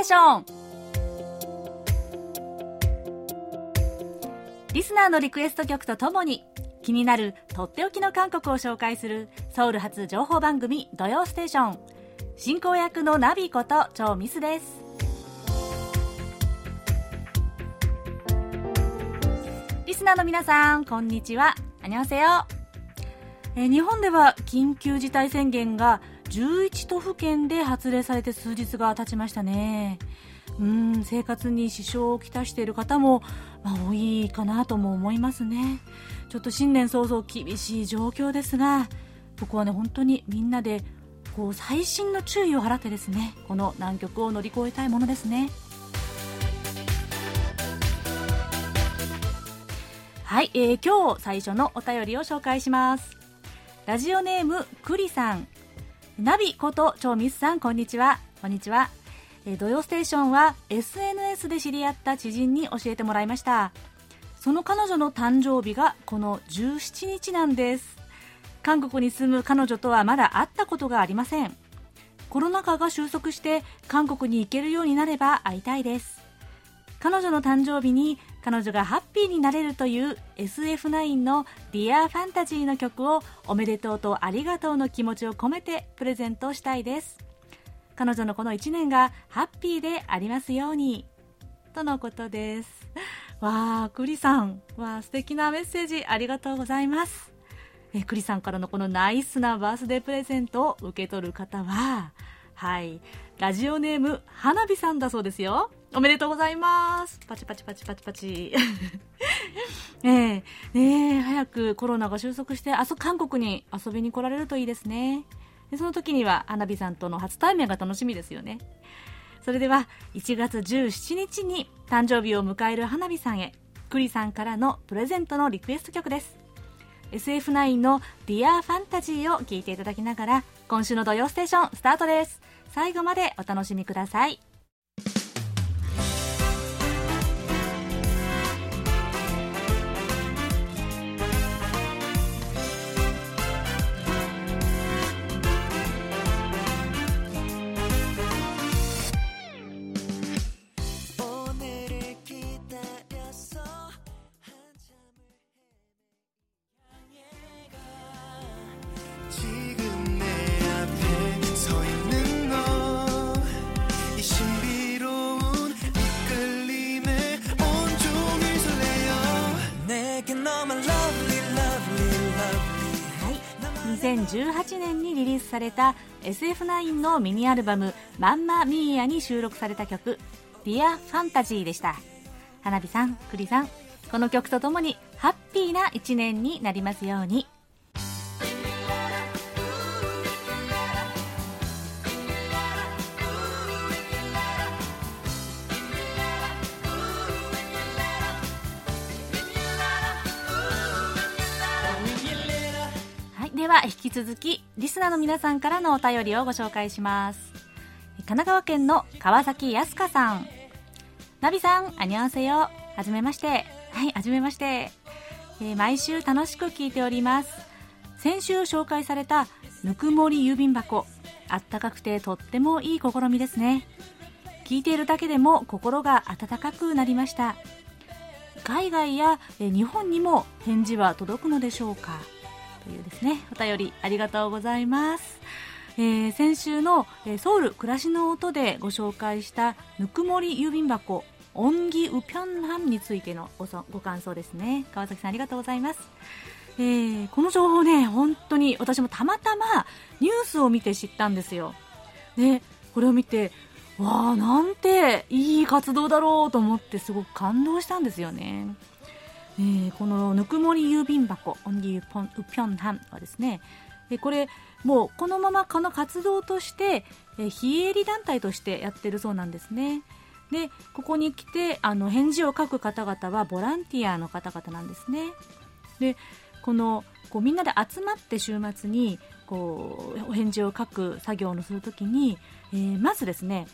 ーション。リスナーのリクエスト曲とともに気になるとっておきの韓国を紹介するソウル発情報番組「土曜ステーション」進行役のナビことチョウ・ミスです。リスナーの皆さんこんにちは。アニョンセヨえ日本では緊急事態宣言が11都府県で発令されて数日が経ちましたね。うん生活に支障をきたしている方も、まあ、多いかなとも思いますね。ちょっと新年早々厳しい状況ですがここはね本当にみんなでこう細心の注意を払ってですねこの難局を乗り越えたいものですね。はい、えー、今日最初のお便りを紹介します。ラジオネームくりさん。ナビこと超ミスさんこんにちは。こんにちは、え、土曜ステーションは SNS で知り合った知人に教えてもらいました。その彼女の誕生日がこの17日なんです。韓国に住む彼女とはまだ会ったことがありません。コロナ禍が収束して韓国に行けるようになれば会いたいです。彼女の誕生日に彼女がハッピーになれるという SF9 の Dear Fantasy の曲をおめでとうとありがとうの気持ちを込めてプレゼントしたいです。彼女のこの1年がハッピーでありますようにとのことです。わあ栗さん。わあ素敵なメッセージありがとうございます。え栗さんからのこのナイスなバースデープレゼントを受け取る方ははい。ラジオネーム花火さんだそうですよ。おめでとうございます。パチパチパチパチパチ。ええねえ、早くコロナが収束して、あそ、韓国に遊びに来られるといいですね。でその時には、花火さんとの初対面が楽しみですよね。それでは、1月17日に誕生日を迎える花火さんへ、栗さんからのプレゼントのリクエスト曲です。SF9 の Dear Fantasy を聴いていただきながら、今週の土曜ステーションスタートです。最後までお楽しみください。れた SF9 のミニアルバム「マンマミーヤ」に収録された曲「Dear Fantasy」でした。花火さん栗さんこの曲とともにハッピーな一年になりますように。き続きリスナーの皆さんからのお便りをご紹介します。神奈川県の川崎康香さん。ナビさんあにゃんせよはじめまして。はいはじめまして、えー、毎週楽しく聞いております。先週紹介されたぬくもり郵便箱。あったかくてとってもいい試みですね。聞いているだけでも心が温かくなりました。海外や日本にも返事は届くのでしょうか？というですねお便りありがとうございます、えー、先週の、え、ソウル暮らしの音でご紹介したぬくもり郵便箱オンギウピョンハンについてのごご感想ですね。川崎さんありがとうございます。えー、この情報ね本当に私もたまたまニュースを見て知ったんですよ。でこれを見てわあなんていい活動だろうと思ってすごく感動したんですよね。えー、このぬくもり郵便箱オンリーポンウピョンハンはですね。でこれもうこのままこの活動として、えー、非営利団体としてやってるそうなんですね。でここに来てあの返事を書く方々はボランティアの方々なんですね。でこのこうみんなで集まって週末にこうお返事を書く作業をするときに、えー、まずですね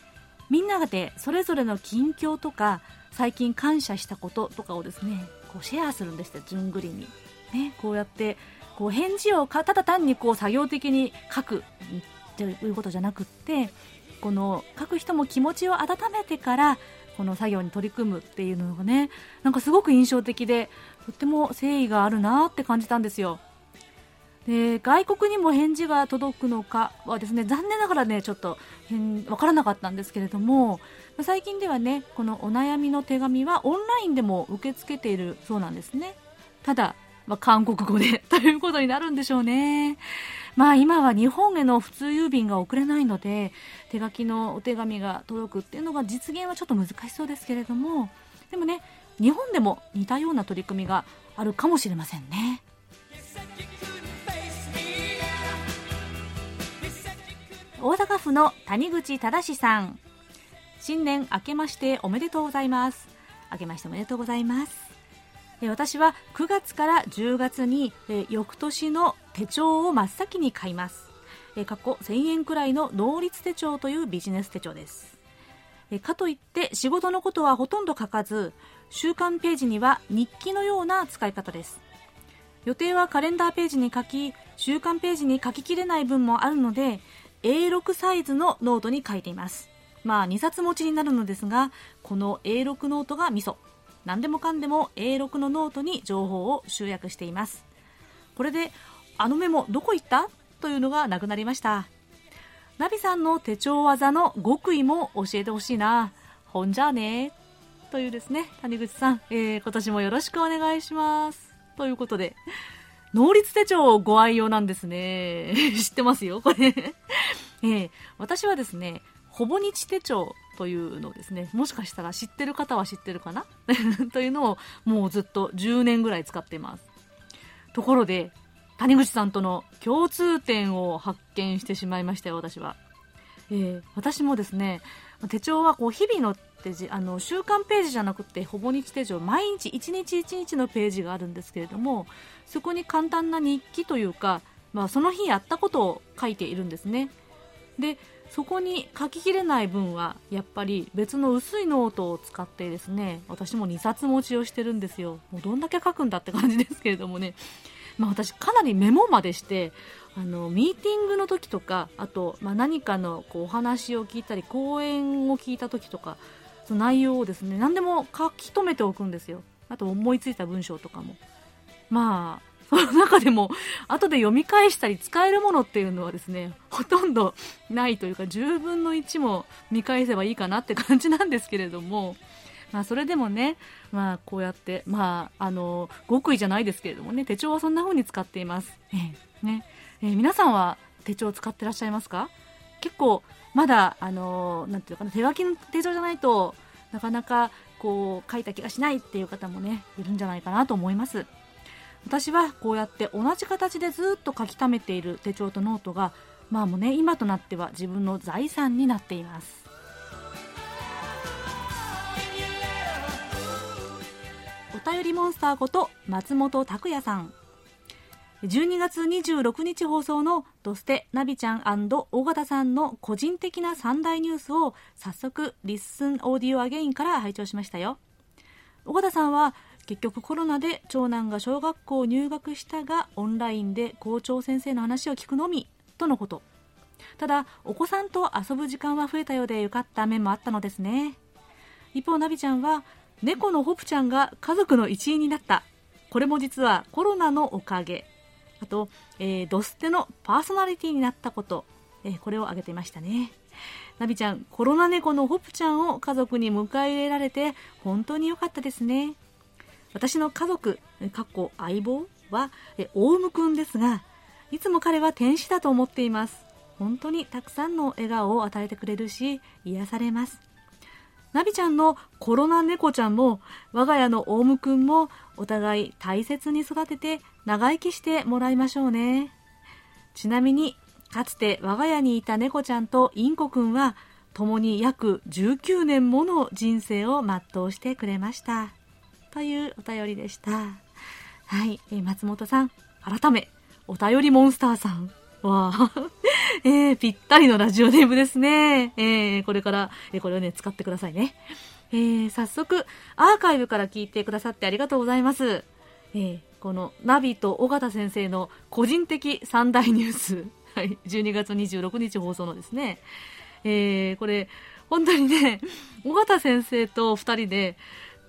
みんなでそれぞれの近況とか最近感謝したこととかをですねこうシェアするんですって順繰りに、ね、こうやってこう返事をただ単にこう作業的に書くということじゃなくってこの書く人も気持ちを温めてからこの作業に取り組むっていうのがねなんかすごく印象的でとっても誠意があるなって感じたんですよ。で外国にも返事が届くのかはですね残念ながらねちょっと分からなかったんですけれども最近ではねこのお悩みの手紙はオンラインでも受け付けているそうなんですね。ただ、まあ、韓国語でということになるんでしょうね。まあ今は日本への普通郵便が送れないので手書きのお手紙が届くっていうのが実現はちょっと難しそうですけれどもでもね日本でも似たような取り組みがあるかもしれませんね。大阪府の谷口忠さん。新年明けましておめでとうございます。明けましておめでとうございます。私は9月から10月に翌年の手帳を真っ先に買います。過去1000円くらいの能率手帳というビジネス手帳です。かといって仕事のことはほとんど書かず週間ページには日記のような使い方です。予定はカレンダーページに書き週間ページに書ききれない分もあるので A6 サイズのノートに書いています。まあ2冊持ちになるのですがこの A6 ノートがミソ。何でもかんでも A6 のノートに情報を集約しています。これであのメモどこ行った？というのがなくなりました。ナビさんの手帳技の極意も教えてほしいな。ほんじゃあね。というですね谷口さん、えー、今年もよろしくお願いします。ということで。能率手帳ご愛用なんですね。知ってますよこれ。えー、私はですねほぼ日手帳というのをですね、もしかしたら知ってる方は知ってるかな？というのをもうずっと10年ぐらい使っています。ところで、谷口さんとの共通点を発見してしまいましたよ、私は。えー、私もですね、手帳はこう日々のページ、あの、週間ページじゃなくて、ほぼ日手帳、毎日1日1日のページがあるんですけれども、そこに簡単な日記というか、まあ、その日やったことを書いているんですね。で、そこに書ききれない分はやっぱり別の薄いノートを使ってですね私も2冊持ちをしてるんですよもうどんだけ書くんだって感じですけれどもね、まあ、私かなりメモまでしてあのミーティングの時とかあと、まあ、何かのこうお話を聞いたり講演を聞いた時とかその内容をですね何でも書き留めておくんですよ。あと思いついた文章とかも。まあその中でも後で読み返したり使えるものっていうのはですねほとんどないというか10分の1も見返せばいいかなって感じなんですけれども、まあ、それでもね、まあ、こうやって、まあ、あの極意じゃないですけれどもね手帳はそんな風に使っています、えー、ね。えー、皆さんは手帳を使ってらっしゃいますか？結構まだあのなんていうかな手書きの手帳じゃないとなかなかこう書いた気がしないっていう方もねいるんじゃないかなと思います。私はこうやって同じ形でずっと書き溜めている手帳とノートがまあもうね今となっては自分の財産になっています。便りモンスターこと松本拓也さん。12月26日放送の「ドステナビちゃん尾形さんの個人的な三大ニュース」を早速 Listen Audio Again から拝聴しましたよ。尾形さんは結局コロナで長男が小学校入学したがオンラインで校長先生の話を聞くのみとのこと。ただお子さんと遊ぶ時間は増えたようでよかった面もあったのですね。一方ナビちゃんは猫のホプちゃんが家族の一員になった。これも実はコロナのおかげ。あと、えー、ドステのパーソナリティになったこと、えー、これを挙げていましたね。ナビちゃんコロナ猫のホプちゃんを家族に迎え入れられて本当に良かったですね。私の家族、かっこ相棒は、オウムくんですが、いつも彼は天使だと思っています。本当にたくさんの笑顔を与えてくれるし、癒されます。ナビちゃんのコロナ猫ちゃんも、我が家のオウムくんも、お互い大切に育てて長生きしてもらいましょうね。ちなみに、かつて我が家にいた猫ちゃんとインコくんは、共に約19年もの人生を全うしてくれました。というお便りでした。はい、松本さん、改め、お便りモンスターさん。わあ、えー、ぴったりのラジオネームですね。えー、これから、えー、これをね、使ってくださいね。えー、早速、アーカイブから聞いてくださってありがとうございます。えー、このナビと尾形先生の個人的三大ニュース、はい、12月26日放送のですね、えー、これ、本当にね、尾形先生と2人で、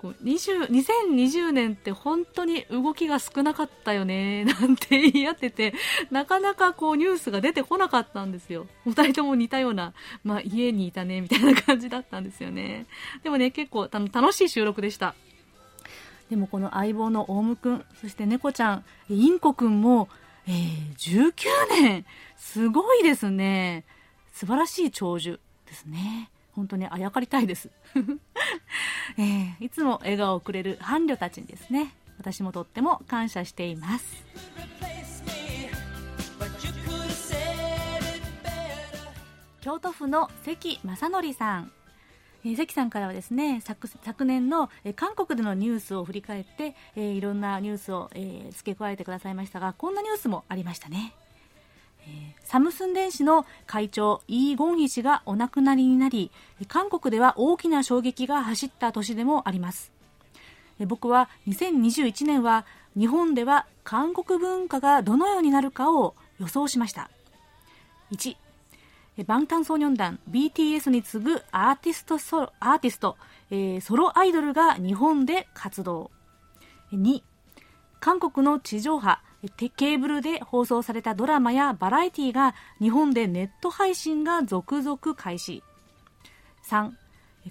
20 2020年って本当に動きが少なかったよね、なんて言い合ってて、なかなかこうニュースが出てこなかったんですよ。二人とも似たような、まあ家にいたね、みたいな感じだったんですよね。でもね、結構楽しい収録でした。でもこの相棒のオウムくん、そして猫ちゃん、インコくんも、えー、19年すごいですね。素晴らしい長寿ですね。本当にあやかりたいです、えー、いつも笑顔をくれる伴侶たちにですね私もとっても感謝しています。京都府の関正則さん。えー、関さんからはですね昨昨年の、えー、韓国でのニュースを振り返って、えー、いろんなニュースを、えー、付け加えてくださいましたがこんなニュースもありましたね。サムスン電子の会長イー・ゴンヒ氏がお亡くなりになり韓国では大きな衝撃が走った年でもあります。僕は2021年は日本では韓国文化がどのようになるかを予想しました。1バンタンソーニョン団 BTS に次ぐアーティストソロアーティスト、えー、ソロアイドルが日本で活動。2韓国の地上波ケーブルで放送されたドラマやバラエティが日本でネット配信が続々開始。3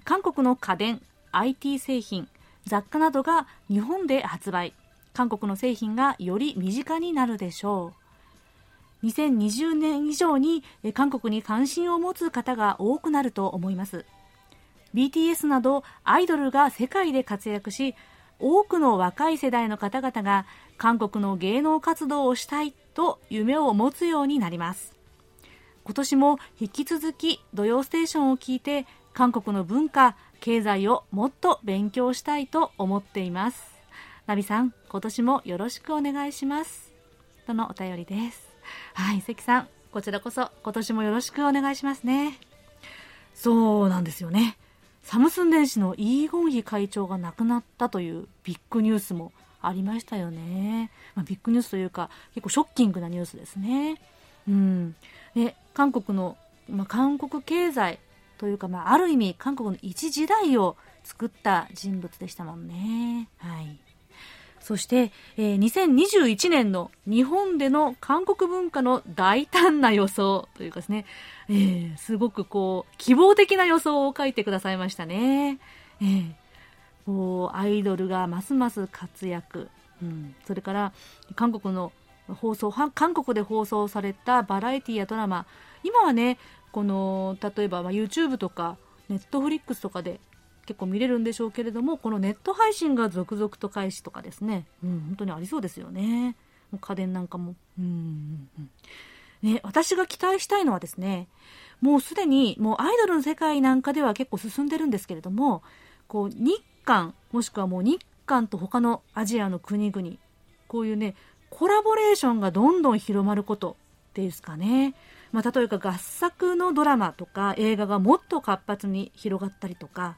韓国の家電 IT 製品雑貨などが日本で発売。韓国の製品がより身近になるでしょう。2020年以上に韓国に関心を持つ方が多くなると思います。BTS などアイドルが世界で活躍し多くの若い世代の方々が韓国の芸能活動をしたいと夢を持つようになります。今年も引き続き「土曜ステーション」を聞いて韓国の文化経済をもっと勉強したいと思っています。ナビさん今年もよろしくお願いします。とのお便りです。はい関さんこちらこそ今年もよろしくお願いしますね。そうなんですよね。サムスン電子のイーゴンヒ会長が亡くなったというビッグニュースもありましたよね。まあ、ビッグニュースというか、結構ショッキングなニュースですね。うん。で、韓国の、まあ、韓国経済というか、まあ、ある意味、韓国の一時代を作った人物でしたもんね。はい。そして、えー、2021年の日本での韓国文化の大胆な予想というかですね、えー、すごくこう、希望的な予想を書いてくださいましたね。えーこうアイドルがますます活躍、うん、それから韓国の放送韓国で放送されたバラエティやドラマ。今はねこの例えば、ま YouTube とか Netflix とかで結構見れるんでしょうけれどもこのネット配信が続々と開始とかですね、うん、本当にありそうですよね。家電なんかも、うん。ね、私が期待したいのはですねもうすでにもうアイドルの世界なんかでは結構進んでるんですけれどもこう日韓もしくはもう日韓と他のアジアの国々こういうねコラボレーションがどんどん広まることですかね、まあ、例えば合作のドラマとか映画がもっと活発に広がったりとか。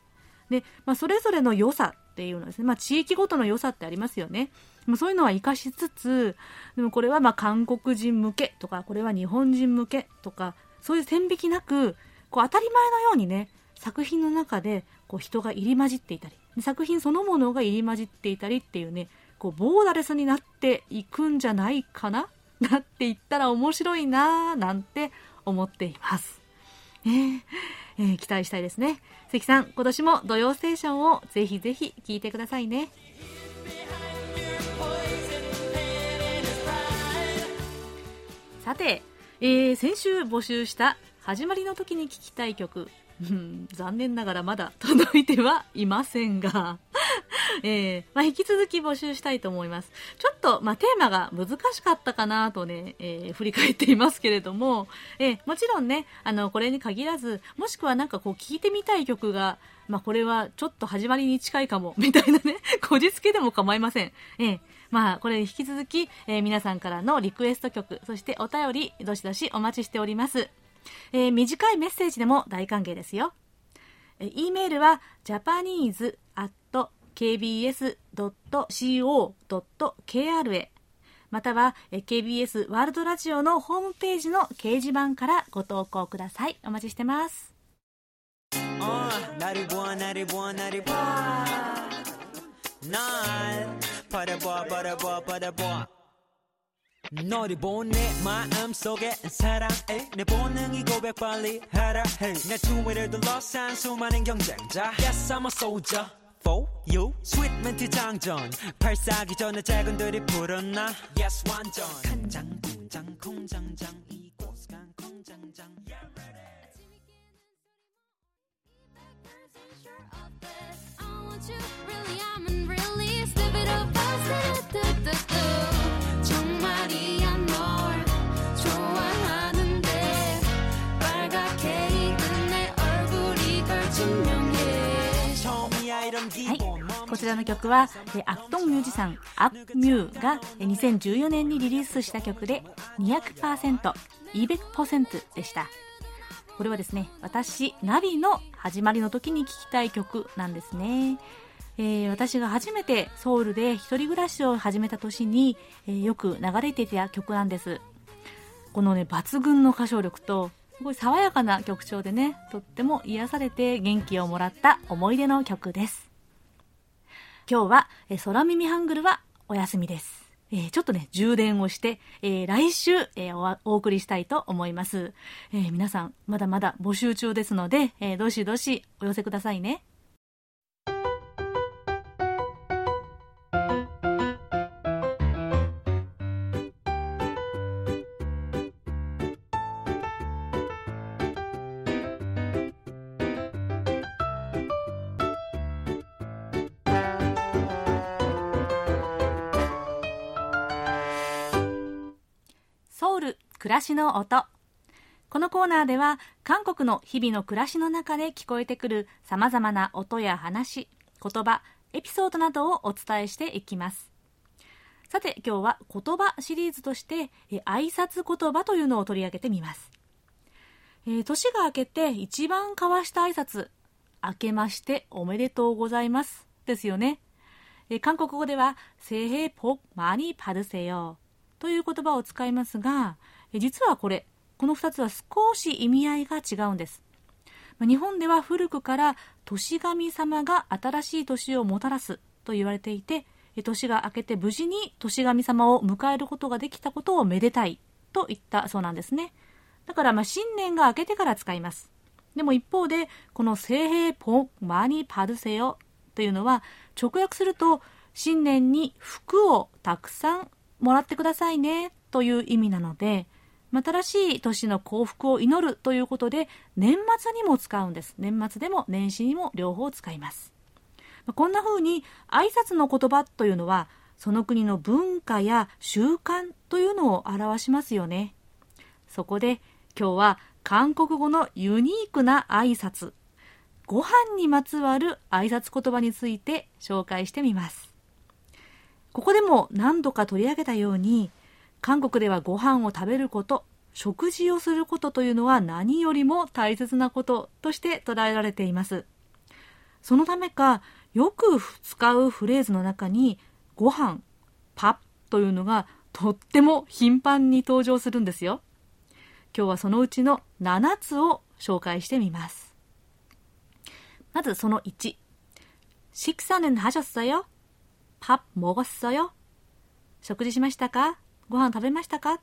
で、まあ、それぞれの良さっていうのはですね、まあ、地域ごとの良さってありますよね、まあ、そういうのは生かしつつでもこれはま韓国人向けとかこれは日本人向けとかそういう線引きなくこう当たり前のようにね作品の中でこう人が入り混じっていたり作品そのものが入り混じっていたりっていうねこうボーダレスになっていくんじゃないかな なっていったら面白いなーなんて思っています。えーえー、期待したいですね。関さん、今年も土曜ステーションをぜひぜひ聞いてくださいね。さて、えー、先週募集した始まりの時に聴きたい曲うん、残念ながらまだ届いてはいませんが えー、まあ、引き続き募集したいと思います。ちょっと、まあ、テーマが難しかったかなとね、えー、振り返っていますけれども、えー、もちろんね、あの、これに限らず、もしくはなんかこう、聴いてみたい曲が、まあ、これはちょっと始まりに近いかも、みたいなね、こじつけでも構いません。えー、まあ、これ引き続き、え、皆さんからのリクエスト曲、そしてお便り、どしどしお待ちしております。えー、短いメッセージでも大歓迎ですよ。えー、E メールは japanese.kbs.co.kr へ、または、えー、KBS ワールドラジオのホームページの掲示板からご投稿ください。お待ちしてます。なるぼなるぼなるぼなるぼばらぼばらぼ 너를 본내 마음속에 사랑해. 내 본능이 고백 빨리 하라 해내 주위를 둘러싼 수많은 경쟁자. Yes I'm a soldier for you. 스윗 멘트 장전. 발사기 전에 작은 들이 불었나 Yes 완전. 간장 공장 공장장 こちらの曲は、えアクトンミュージシャン、アックミューが2014年にリリースした曲で200%、200%でした。これはですね、私、ナビの始まりの時に聴きたい曲なんですね。えー私が初めてソウルで一人暮らしを始めた年に、えーよく流れていた曲なんです。このね、抜群の歌唱力と、すごい爽やかな曲調でね、とっても癒されて元気をもらった思い出の曲です。今日は、えー空耳ハングルはお休みです。えーちょっとね、充電をして、えー来週、えーおお送りしたいと思います。えー皆さん、まだまだ募集中ですので、えーどしどしお寄せくださいね。暮らしの音。このコーナーでは韓国の日々の暮らしの中で聞こえてくるさまざまな音や話言葉エピソードなどをお伝えしていきます。さて今日は言葉シリーズとして挨拶言葉というのを取り上げてみます、えー、年が明けて一番交わした挨拶明けましておめでとうございますですよね、えー、韓国語では「せへぽまにぱるせよ」という言葉を使いますが実はこれ、この2つは少し意味合いが違うんです。日本では古くから年神様が新しい年をもたらすと言われていて、年が明けて無事に年神様を迎えることができたことをめでたいと言ったそうなんですね。だからまあ新年が明けてから使います。でも一方で、この聖平ポンマニパルセヨというのは直訳すると新年に服をたくさんもらってくださいねという意味なので、新しい年の幸福を祈るということで年末にも使うんです。年末でも年始にも両方使います。こんな風に挨拶の言葉というのはその国の文化や習慣というのを表しますよね。そこで今日は韓国語のユニークな挨拶、ご飯にまつわる挨拶言葉について紹介してみます。ここでも何度か取り上げたように、韓国ではご飯を食べること、食事をすることというのは何よりも大切なこととして捉えられています。そのためか、よく使うフレーズの中に、ご飯、パッというのがとっても頻繁に登場するんですよ。今日はそのうちの7つを紹介してみます。まずその1。식사는하셨어요 밥 먹었어요? 食事しましたか ご飯食べましたか？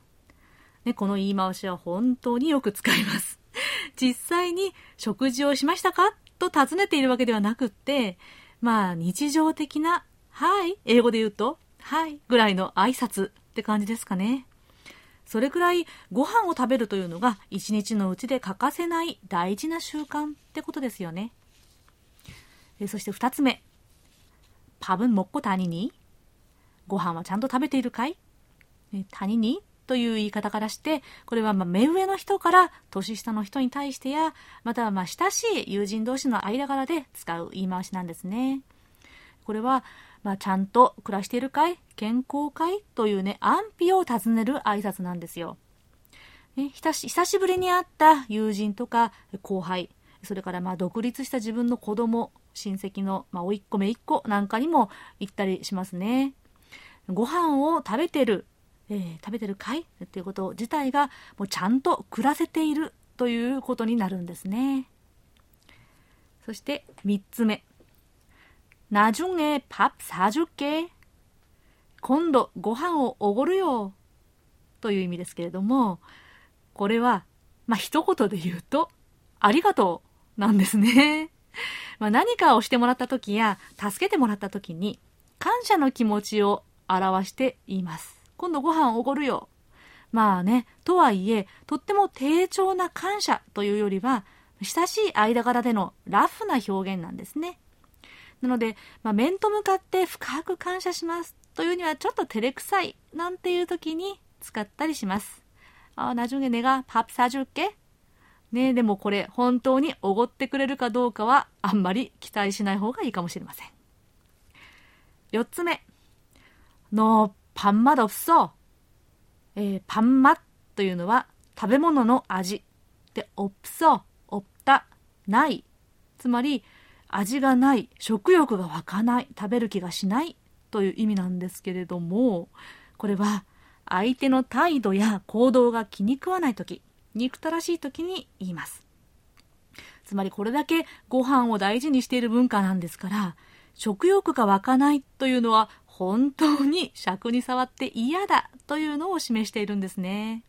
ね、この言い回しは本当によく使います。実際に食事をしましたか？と尋ねているわけではなくって、まあ日常的な、はい、英語で言うと、はい、ぐらいの挨拶って感じですかね。それくらいご飯を食べるというのが一日のうちで欠かせない大事な習慣ってことですよね。えそして2つ目。パブンもっこ谷にご飯はちゃんと食べているかい？谷に？という言い方からして、これはま目上の人から年下の人に対してや、またはま親しい友人同士の間柄で使う言い回しなんですね。これは、まちゃんと暮らしているかい？健康かい？というね、安否を尋ねる挨拶なんですよ。ね、久し久しぶりに会った友人とか後輩、それからまあ独立した自分の子供、親戚の、まあ、おいっ子めいっ子なんかにも行ったりしますね。ご飯を食べてるえー食べてるかいっていうこと自体がもうちゃんと暮らせているということになるんですね。 そして3つ目。나중에밥 사줄게。今度ご飯をおごるよ。という意味ですけれども、これは、まあ、一言で言うと、ありがとうなんですね。まあ、何かをしてもらった時や、助けてもらった時に、感謝の気持ちを表して言います。 今度ご飯おごるよ。まあね、とはいえ、とっても低調な感謝というよりは、親しい間柄でのラフな表現なんですね。なので、まあ、面と向かって深く感謝しますというにはちょっと照れくさいなんていう時に使ったりします。あ、나중에내가밥사줄게。ねでもこれ本当におごってくれるかどうかはあんまり期待しない方がいいかもしれません。四つ目。너 밥맛없어。えー、パンマというのは食べ物の味。で、없어、없다、ない。つまり、味がない、食欲が湧かない、食べる気がしないという意味なんですけれども、これは相手の態度や行動が気に食わないとき、憎たらしいときに言います。つまりこれだけご飯を大事にしている文化なんですから、食欲が湧かないというのは 本当に尺に触って嫌だというのを示しているんですね。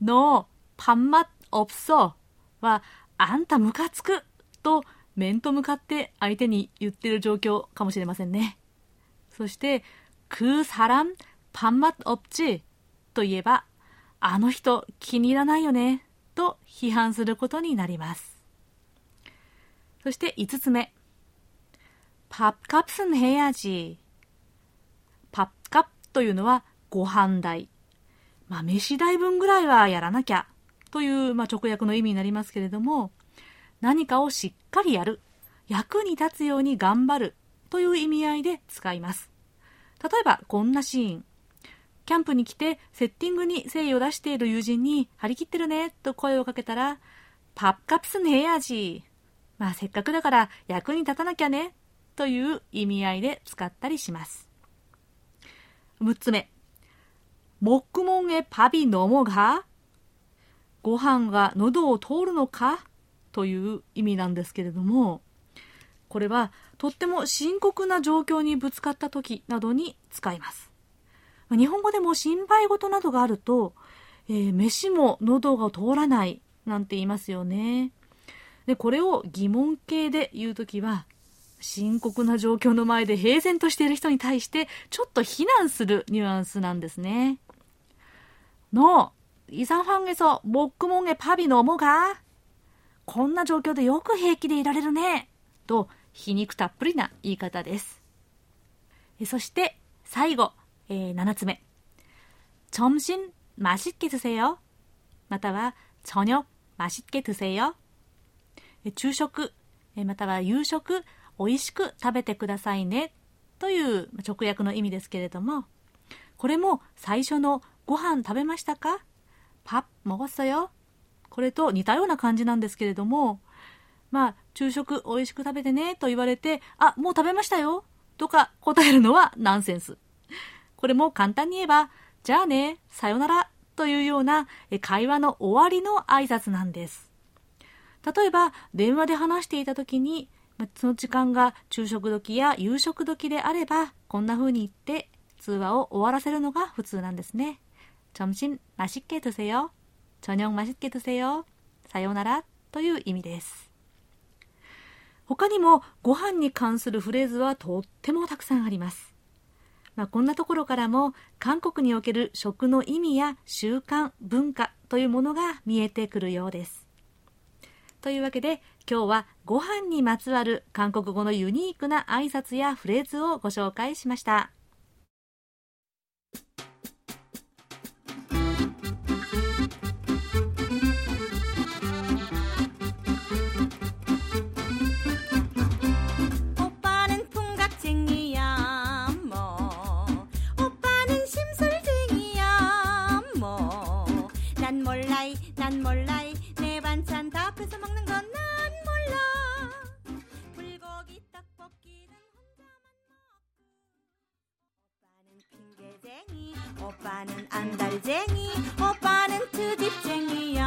の、パンマ없어は、あんたムカつくと面と向かって相手に言ってる状況かもしれませんね。そして、く사람밥맛없지と言えば、あの人気に入らないよねと批判することになります。そして5つ目。밥값은해야지。 というのはご飯代。まあ、飯代分ぐらいはやらなきゃという、まあ、直訳の意味になりますけれども、何かをしっかりやる、役に立つように頑張るという意味合いで使います。例えば、こんなシーン。キャンプに来てセッティングに誠意を出している友人に張り切ってるねと声をかけたら、パッカプスンヘアジまあせっかくだから役に立たなきゃねという意味合いで使ったりします。6つ目。목구멍에밥이넘어가ご飯が喉を通るのかという意味なんですけれども、これはとっても深刻な状況にぶつかった時などに使います。日本語でも心配事などがあると、えー飯も喉が通らないなんて言いますよね。で、これを疑問形で言うときは、 深刻な状況の前で平然としている人に対して、ちょっと非難するニュアンスなんですね。の、이 상황에서 목구멍에 밥이 넘어가? こんな状況でよく平気でいられるね。と、皮肉たっぷりな言い方です。えそして、最後、えー7つ目。점심 맛있게 드세요. または、저녁 맛있게 드세요. え昼食、えまたは夕食、 美味しく食べてくださいね。というまあ直訳の意味ですけれども、これも最初のご飯食べましたか밥 먹었어요? これと似たような感じなんですけれども、まあ、昼食美味しく食べてねと言われて、あ、もう食べましたよとか答えるのはナンセンス。これも簡単に言えば、じゃあね、さよならというようなえ会話の終わりの挨拶なんです。例えば、電話で話していた時に、 まその時間が昼食時や夕食時であれば、こんな風に言って通話を終わらせるのが普通なんですね。점심맛있게드세요。저녁맛있게드세요。さよならという意味です。他にもご飯に関するフレーズはとってもたくさんあります。まあ、こんなところからも韓国における食の意味や習慣、文化というものが見えてくるようです。 というわけで今日はご飯にまつわる韓国語のユニークな挨拶やフレーズをご紹介しました。 오빠는 풍각쟁이야 뭐 오빠는 심술쟁이야 뭐 난 몰라이 난 몰라이 내 반찬 다 앞에서 먹는 건 난 몰라 불고기 떡볶이는 혼자만 먹고 오빠는 핑계쟁이 오빠는 안달쟁이 오빠는 트집쟁이야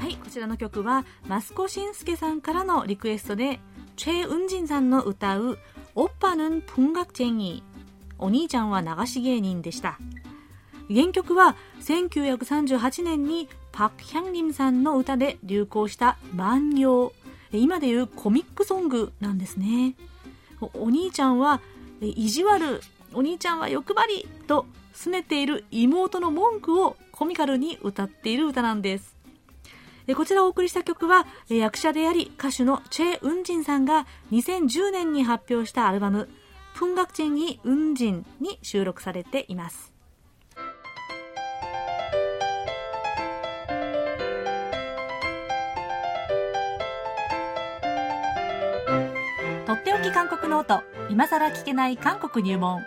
はい、こちら らの曲はマスコシンスケさんからのリクエストでチェ・ウンジンさんの歌う「オッパヌン・プンガクチェンギ」お兄ちゃんは流し芸人でした原曲は1938年に パク・ヒャンリムさんの歌で流行した万葉。今でいうコミックソングなんですね。お兄ちゃんは意地悪お兄ちゃんは欲張りと拗ねている妹の文句をコミカルに歌っている歌なんです。こちらをお送りした曲は役者であり歌手のチェ・ウンジンさんが2010年に発表したアルバム「プンガクチェンイ・ウンジン」に収録されています。とっておき韓国ノート今さら聞けない韓国入門。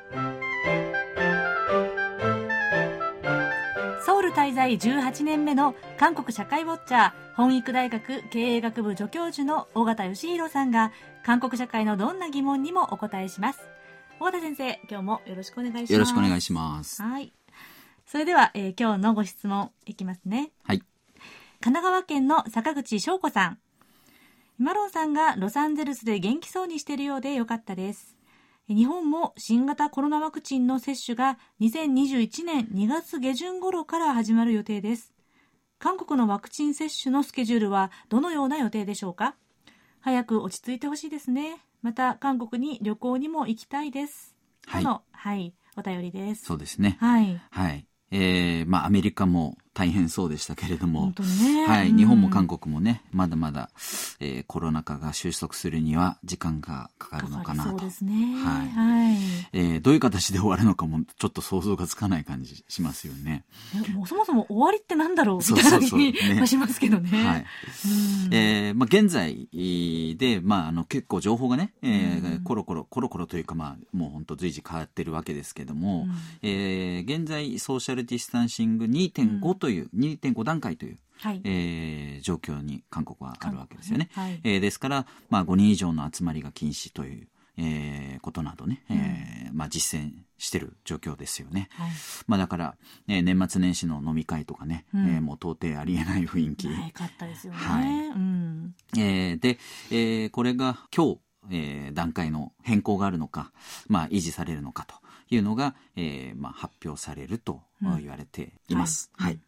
ソウル滞在18年目の韓国社会ウォッチャー本育大学経営学部助教授の尾形義弘さんが韓国社会のどんな疑問にもお答えします。尾形先生今日もよろしくお願いします。よろしくお願いします。はい。それでは、えー今日のご質問いきますね。はい。神奈川県の坂口翔子さんマロンさんがロサンゼルスで元気そうにしているようでよかったです。日本も新型コロナワクチンの接種が2021年2月下旬頃から始まる予定です。韓国のワクチン接種のスケジュールはどのような予定でしょうか？早く落ち着いてほしいですね。また韓国に旅行にも行きたいです。はい。との、はい、お便りです。そうですね。はい。はい。えー、まあ、アメリカも大変そうでしたけれども。ね。はい、うん。日本も韓国もね、まだまだ、えーコロナ禍が収束するには時間がかかるのかなと。そうですね。はい。はい。えーどういう形で終わるのかもちょっと想像がつかない感じしますよね。もうそもそも終わりってなんだろうみたいな気ね。がしますけどね。はい。うん。えーまあ、現在で、まあ、あの結構情報がね、えーうん。コロコロコロコロというか、まあ、もう本当随時変わってるわけですけども、うん。えー現在ソーシャルディスタンシング2.5という、2.5段階という、はい。えー状況に韓国はあるわけですよね。韓国ねえーですから、まあ、5人以上の集まりが禁止という、えーことなどね、えーまあ、実践してる状況ですよね。はい。まあ、だから、ね、年末年始の飲み会とかね、うんえーもう到底ありえない雰囲気。はい、かったですよね。はいうん。えーで、えーこれが今日、えー段階の変更があるのか、まあ、維持されるのかというのが、えーまあ、発表されるとうん言われています。はいはい。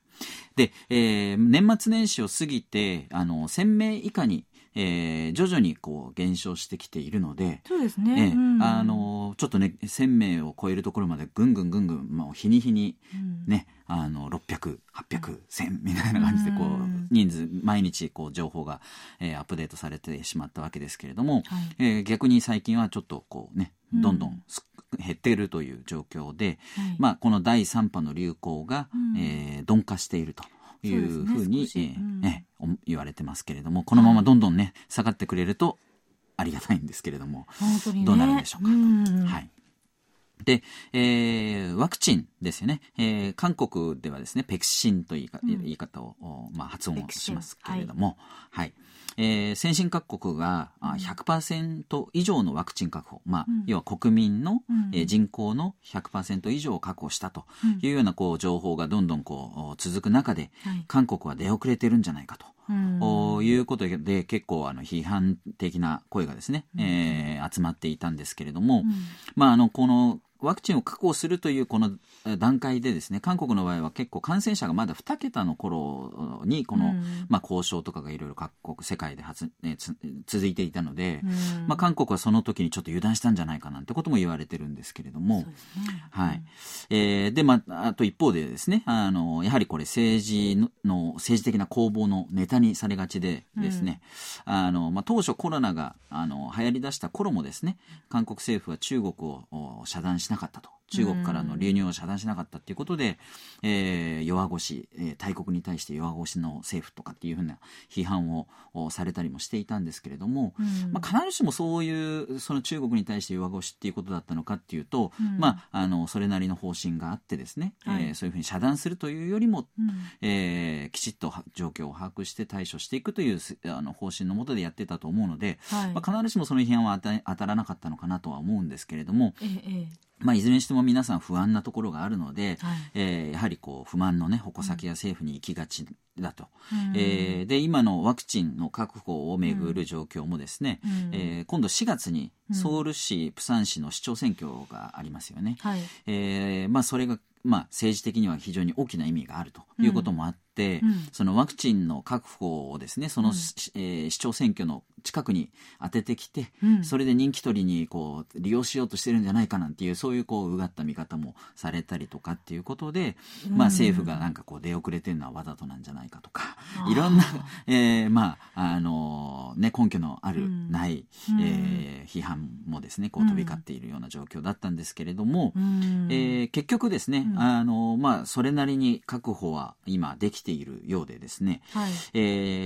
で、えー年末年始を過ぎて、あの、1000名以下に、えー徐々にこう減少してきているので、そうですえね。えうん。あ、のちょっとね1000名を超えるところまでぐんぐんぐんぐん、まあ、日に日にうん。ね、あの600、800、1000みたいな感じでこう、うん。人数毎日こう情報が、えーアップデートされてしまったわけですけれども、はい。えー逆に最近はちょっとこうねうんどんどん。す減っているという状況で、はい。まあ、この第3波の流行が、うん。えー鈍化しているというふうにねえー言われてますけれどもこのままどんどんね下がってくれるとありがたいんですけれども。どうなるんでしょうか。ん。はい。で、えーワクチンですよね。えー韓国ではですね、ペクシンという言い,、方を、おまあ、発音しますけれども、はい。えー先進各国があ100%以上のワクチン確保、まあうん。要は国民の、うん。えー人口の100%以上を確保したというようなこう情報がどんどんこうお続く中で、はい。韓国は出遅れてるんじゃないかと。ういうことで結構あの批判的な声がですね、えー集まっていたんですけれども、うん。まあ、あのこのワクチンを確保するというこのえ段階でですね韓国の場合は結構感染者がまだ2桁の頃にこの、うんまあ、交渉とかがいろいろ各国世界で発、ね、つ続いていたので、うんまあ、韓国はその時にちょっと油断したんじゃないかなんてことも言われてるんですけれども。はい。えーで、まあ、あと一方でですね、あの、やはりこれ政治のの政治的な攻防のネタにされがちでですね、あの、まあ、当初コロナが、あの、流行り出した頃もですね、韓国政府は中国をお遮断しなかったと。中国からの流入を遮断しなかったっていうことで、えー弱腰、えー大国に対して弱腰の政府とかっていうふうな批判をおされたりもしていたんですけれども、うん。まあ、必ずしもそういうその中国に対して弱腰っていうことだったのかっていうと、うん。まあ、あのそれなりの方針があってですね、はい。えーそういうふうに遮断するというよりも、うん。えーきちっとは状況を把握して対処していくというすあの方針のもとでやってたと思うので、はい。まあ、必ずしもその批判は当た当たらなかったのかなとは思うんですけれども、ええええまあ、いずれにしても皆さん不安なところがあるので、はい。えーやはりこう不満の、ね、矛先や政府に行きがちだと、うん。えーで今のワクチンの確保をめぐる状況もですね、うん。えー今度4月にソウル市、プサン市の市長選挙がありますよね。はい。えーまあ、それが、まあ、政治的には非常に大きな意味があるということもあって、うんそのワクチンの確保をですねその、うん。しえー市長選挙の近くに当ててきて、うん。それで人気取りにこう利用しようとしてるんじゃないかなんていうそういうこううがった見方もされたりとかっていうことで、まあ、政府がなんかこう出遅れてるのはわざとなんじゃないかとかいろんな、えーまああのね、根拠のある、うん。ない、うん。えー批判もですねこう飛び交っているような状況だったんですけれども、うん。えー結局ですね、うん。あのまあ、それなりに確保は今できているようでですね、はい。え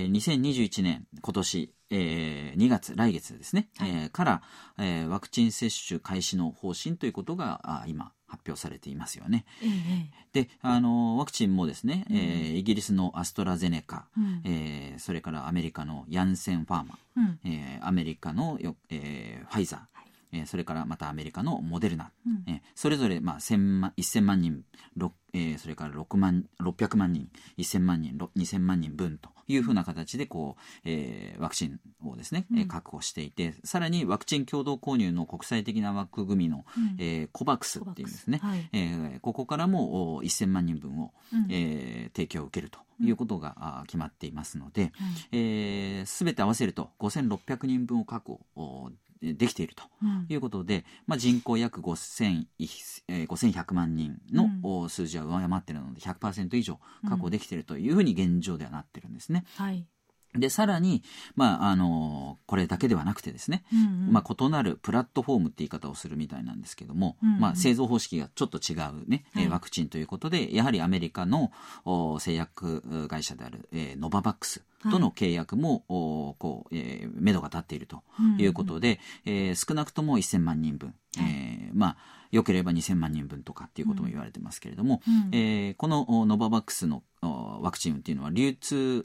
ー2021年今年、えー2月来月ですね、はい。えーから、えーワクチン接種開始の方針ということがあ今発表されていますよね。ええ。であのワクチンもですね、うん。えーイギリスのアストラゼネカ、うん。えーそれからアメリカのヤンセンファーマ、うん。えーアメリカのよ、えーファイザー、えーそれからまたアメリカのモデルナ、うん。えーそれぞれ、まあ、1000万1000万人、ろえーそれから6万600万人1000万人ろ2000万人分というふうな形でこう、えーワクチンをですね、えーうん確保していてさらにワクチン共同購入の国際的な枠組みの、うん。えーコバクスっていうんですね、はい。えーここからもお1000万人分を、うん。えー提供を受けるということが、決まっていますので、はい。えー、全て合わせると5600人分を確保おできているとうん。いうことで、まあ、人口約5000えー5100万人の数字は上回っているので100%以上確保できているというふうに現状ではなってるんですね。はい。でさらに、まああのこれだけではなくてですね、うんうん。まあ、異なるプラットフォームって言い方をするみたいなんですけども、うんうん。まあ、製造方式がちょっと違う、ねワクチンということでやはりアメリカのお製薬会社である、えーノババックスとの契約も、おこうえー目処が立っているということで、えー少なくとも1000万人分、えーまあ良ければ2000万人分とかっていうことも言われてますけれども、うん。えーこのおノババックスのおワクチンっていうのは流通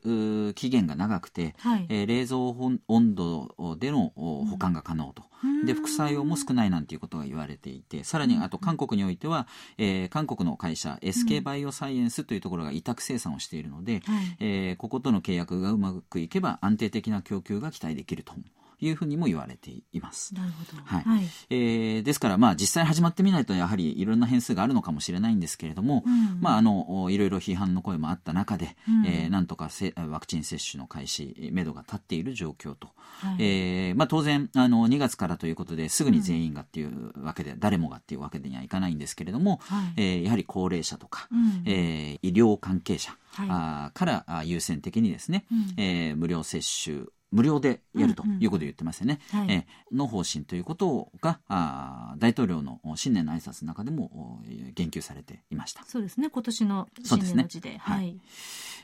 う期限が長くて、はい。えー冷蔵温温度でのお保管が可能と、で副作用も少ないなんていうことが言われていてさらにあと韓国においては、えー韓国の会社 SK バイオサイエンスというところが委託生産をしているので、はいえーこことの契約がうまくいけば安定的な供給が期待できるというふうにも言われています。なるほど。はい。はい。えーですから、まあ、実際始まってみないとやはりいろんな変数があるのかもしれないんですけれども、うん。まあ、あのおいろいろ批判の声もあった中で、うん。えーなんとかせワクチン接種の開始めどが立っている状況と、はい。えーまあ、当然あの2月からということですぐに全員がっていうわけで、誰もがっていうわけにはいかないんですけれども、はい。えーやはり高齢者とか、うん。えー医療関係者、はい。あーからあ優先的にですね、うん。えー無料接種無料でやるとうんうん。いうことを言ってますよね。はい。えーの方針ということがあー大統領の新年の挨拶の中でもお言及されていました。そうですね。今年の新そうですね。年の字で。はい。はい。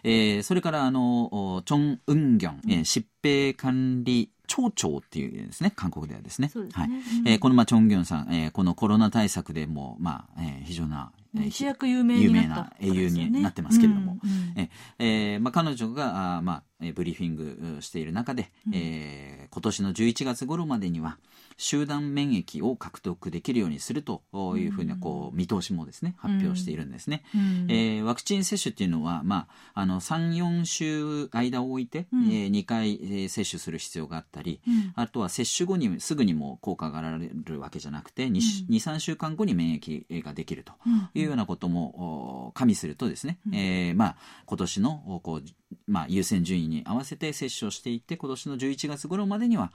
えーそれからあのおチョン・ウンギョン、えー疾病管理庁長っていうですね韓国ではですね。すね。はい。うん。えーこのまあチョン・ギョンさん、えーこのコロナ対策でもまあ、えー非常な、えー一躍有名になった有名な英雄になってますけれども、うんうんええーまあ、彼女があー、まあえーブリーフィングしている中で、えー今年の11月頃までには集団免疫を獲得できるようにするというふうなこう見通しもですね発表しているんですね。うん。えーワクチン接種っていうのは、まあ、あの34週間を置いて、うん。えー2回、えー接種する必要があったり、うん。あとは接種後にすぐにも効果が得られるわけじゃなくて23週間後に免疫ができるというようなこともお加味するとですね、えーまあ、今年のおこう、まあ、優先順位に合わせて接種をしていって今年の11月頃までには、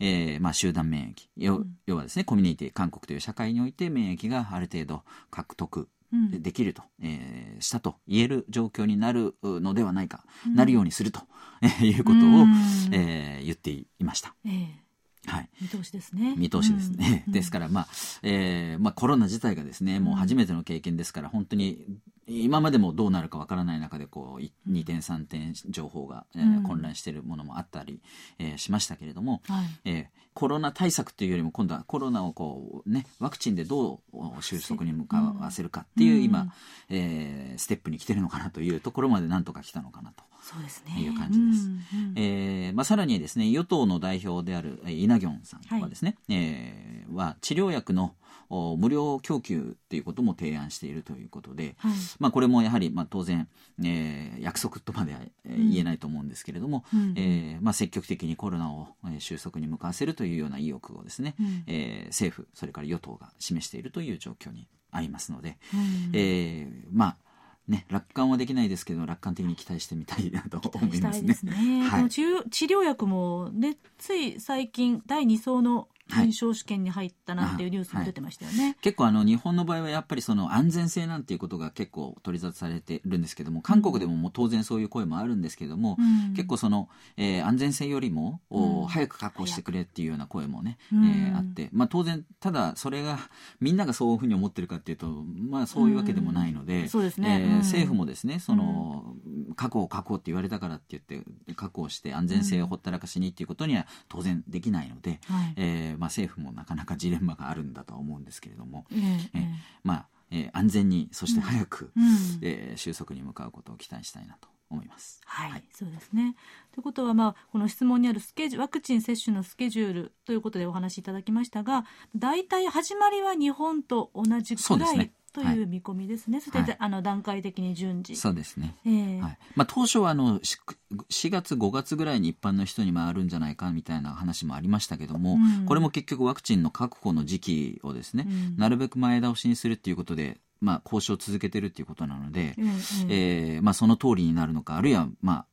えーまあ、集団免疫要要はですねコミュニティ韓国という社会において免疫がある程度獲得うん。できると、えーしたと言える状況になるのではないか、なるようにすると、えーいうことを、うん。えー言っていました。ええはい。見通しですね。見通しですね。うん。ですから、まあ、えーまあ、コロナ自体がですね、もう初めての経験ですから、本当に、今までもどうなるかわからない中で、こう、い2点、3点情報が、えーうん。混乱しているものもあったり、えーしましたけれども、はい。えーコロナ対策というよりも、今度はコロナをこう、ね、ワクチンでどう収束に向かわせるかっていう、うん。今、えーステップに来てるのかなというところまでなんとか来たのかなと。そうですね。いう感じです。うん。うん。えーまあ、さらにですね与党の代表であるえーイ・ナギョンさんはですね、えーは治療薬のお無料供給っていうことも提案しているということで、はい。まあ、これもやはり、まあ、当然、えー約束とまでは、えー言えないと思うんですけれども、うん。えーまあ、積極的にコロナを、えー収束に向かわせるというような意欲をですね、うん。えー政府それから与党が示しているという状況にありますので、うん。えーまあね、楽観はできないですけど楽観的に期待してみたいなと思いますね。治療薬も、ね、つい最近第2層の臨床試験に入ったなんていうニュースも出てましたよね。結構あの日本の場合はやっぱりその安全性なんていうことが結構取り沙汰されてるんですけども韓国でももう当然そういう声もあるんですけども、うん。結構その、えー安全性よりも、おうん。早く確保してくれっていうような声もね、うんえーあって、まあ、当然ただそれがみんながそういうふうに思ってるかっていうと、まあ、そういうわけでもないので、うん。そうですね。え政府もですねその、確保確保って言われたからって言って確保して安全性をほったらかしにっていうことには当然できないので、はい。えーまあ、政府もなかなかジレンマがあるんだとは思うんですけれども、えええーまあえー安全にそして早く、うん。えー収束に向かうことを期待したいなと思います。はい、そうですね。ということは、まあ、この質問にあるスケジュワクチン接種のスケジュールということでお話しいただきましたが、大体始まりは日本と同じくらいそうですねという見込みですね。はい。あの段階的に順次。そうですね。ええ。はい。まあ、当初はあのし4月、5月ぐらいに一般の人に回るんじゃないかみたいな話もありましたけども、うん。これも結局ワクチンの確保の時期をですね、うん。なるべく前倒しにするっていうことで、まあ、交渉を続けてるっていうことなので、ええええ。えーまあ、その通りになるのかあるいは、まあ、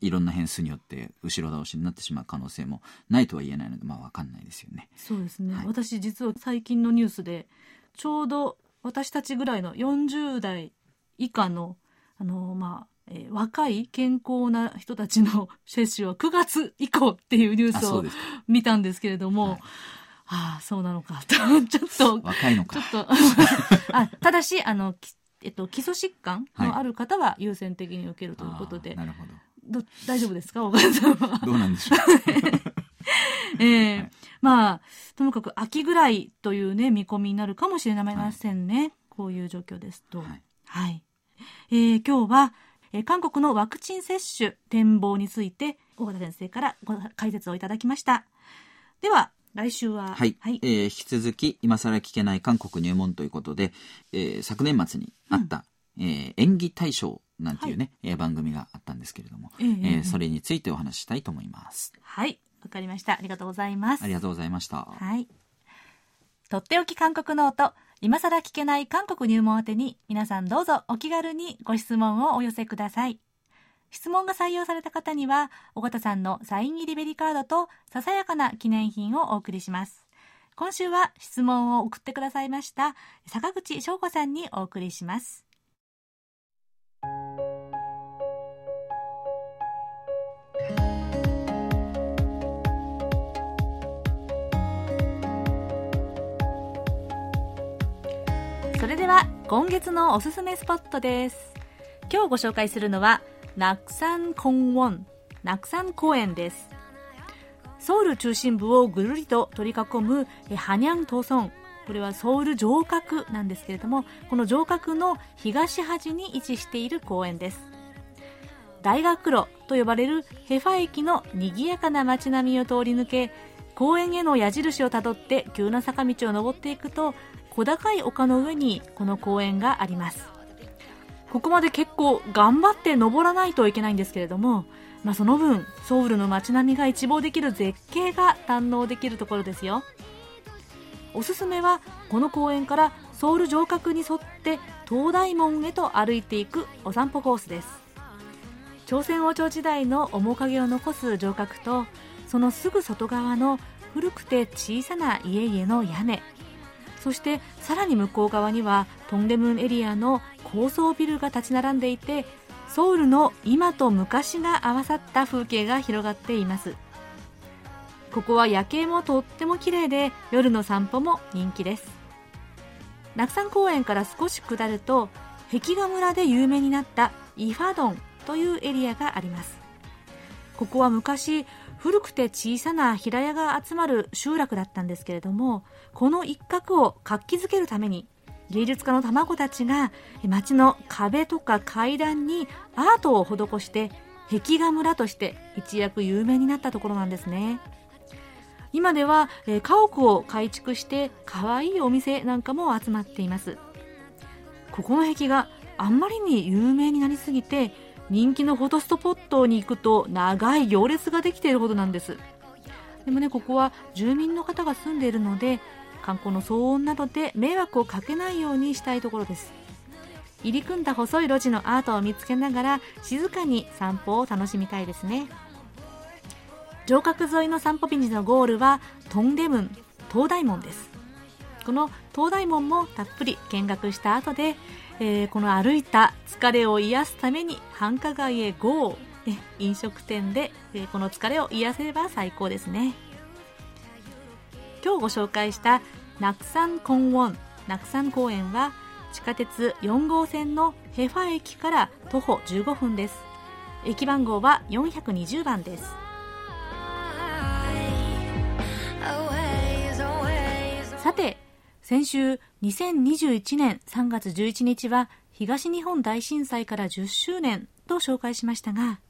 いろんな変数によって後ろ倒しになってしまう可能性もないとは言えないので、まあ、分かんないですよね。そうですね、はい。私実は最近のニュースでちょうど私たちぐらいの40代以下のあの、まあえー若い健康な人たちの 接種は9月以降っていうニュースを見たんですけれども、はい。ああそうなのかと。ちょっと若いのか。ちょっと あただしあの、きえっと、基礎疾患のある方は優先的に受けるということで、あーなるほど。ど大丈夫ですか？小川さんは。どうなんでしょうええはいまあ、ともかく秋ぐらいというね、見込みになるかもしれませんね。こういう状況ですと。はいはい。えー今日は、えー韓国のワクチン接種展望について、大和田先生からご解説をいただきました。では、来週は、はい、えー引き続き今更聞けない韓国入門ということで、えー昨年末にあった、えー演技大賞なんていうね、えー番組があったんですけれども、ええええそれについてお話ししたいと思います。はい。わかりました。ありがとうございます。ありがとうございました。はい。とっておき韓国ノート、今更聞けない韓国入門宛てに、皆さんどうぞお気軽にご質問をお寄せください。質問が採用された方には、尾形さんのサイン入りベリカードと、ささやかな記念品をお送りします。今週は質問を送ってくださいました、坂口翔子さんにお送りします。れでは今月のおすすめスポットです今日ご紹介するのは낙산公園낙산公園ですソウル中心部をぐるりと取り囲むえハニャントソンこれはソウル城郭なんですけれどもこの城郭の東端に位置している公園です大学路と呼ばれるヘファ駅の賑やかな街並みを通り抜け公園への矢印をたどって急な坂道を登っていくと 小高い丘の上にこの公園があります。ここまで結構頑張って登らないといけないんですけれども、まあ、その分ソウルの街並みが一望できる絶景が堪能できるところですよ。おすすめはこの公園からソウル城郭に沿って東大門へと歩いていくお散歩コースです。朝鮮王朝時代の面影を残す城郭とそのすぐ外側の古くて小さな家々の屋根。そしてさらに向こう側にはトンデムンエリアの高層ビルが立ち並んでいてソウルの今と昔が合わさった風景が広がっています。ここは夜景もとっても綺麗で夜の散歩も人気です。낙山公園から少し下ると壁画村で有名になったイファドンというエリアがあります。ここは昔古くて小さな平屋が集まる集落だったんですけれどもこの一角を活気づけるために芸術家の卵たちが街の壁とか階段にアートを施して壁画村として一躍有名になったところなんですね。今では、家屋を改築して可愛いお店なんかも集まっています。ここの壁画あんまりに有名になりすぎて人気のフォトストポットに行くと長い行列ができているほどなんです。でもねここは住民の方が住んでいるので観光の騒音などで迷惑をかけないようにしたいところです。入り組んだ細い路地のアートを見つけながら静かに散歩を楽しみたいですね。城郭沿いの散歩道のゴールはトンデムン東大門です。この東大門もたっぷり見学した後で、えーこの歩いた疲れを癒すために繁華街へ GO 飲食店で、えーこの疲れを癒せれば最高ですね。今日ご紹介したナクサンコンウォン。ナクサン公園は地下鉄4号線のヘファ駅から徒歩15分です。駅番号は420番です。さて先週2021年3月11日は東日本大震災から10周年と紹介しましたが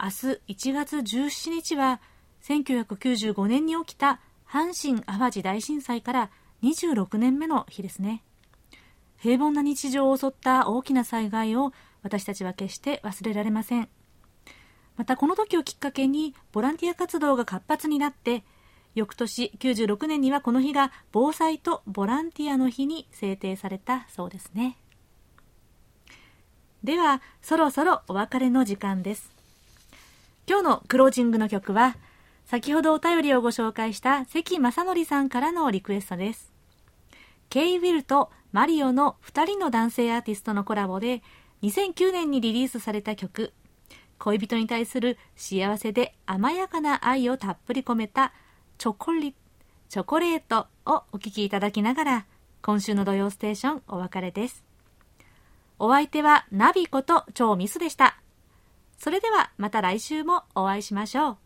明日1月17日は1995年に起きた阪神・淡路大震災から26年目の日ですね。平凡な日常を襲った大きな災害を私たちは決して忘れられません。またこの時をきっかけにボランティア活動が活発になって翌年96年にはこの日が防災とボランティアの日に制定されたそうですね。ではそろそろお別れの時間です。今日のクロージングの曲は先ほどお便りをご紹介した関正則さんからのリクエストです。ケイ・ウィルとマリオの2人の男性アーティストのコラボで2009年にリリースされた曲恋人に対する幸せで甘やかな愛をたっぷり込めたチョコリチョコレートをお聴きいただきながら今週の土曜ステーションお別れです。お相手はナビこと超ミスでした。それではまた来週もお会いしましょう。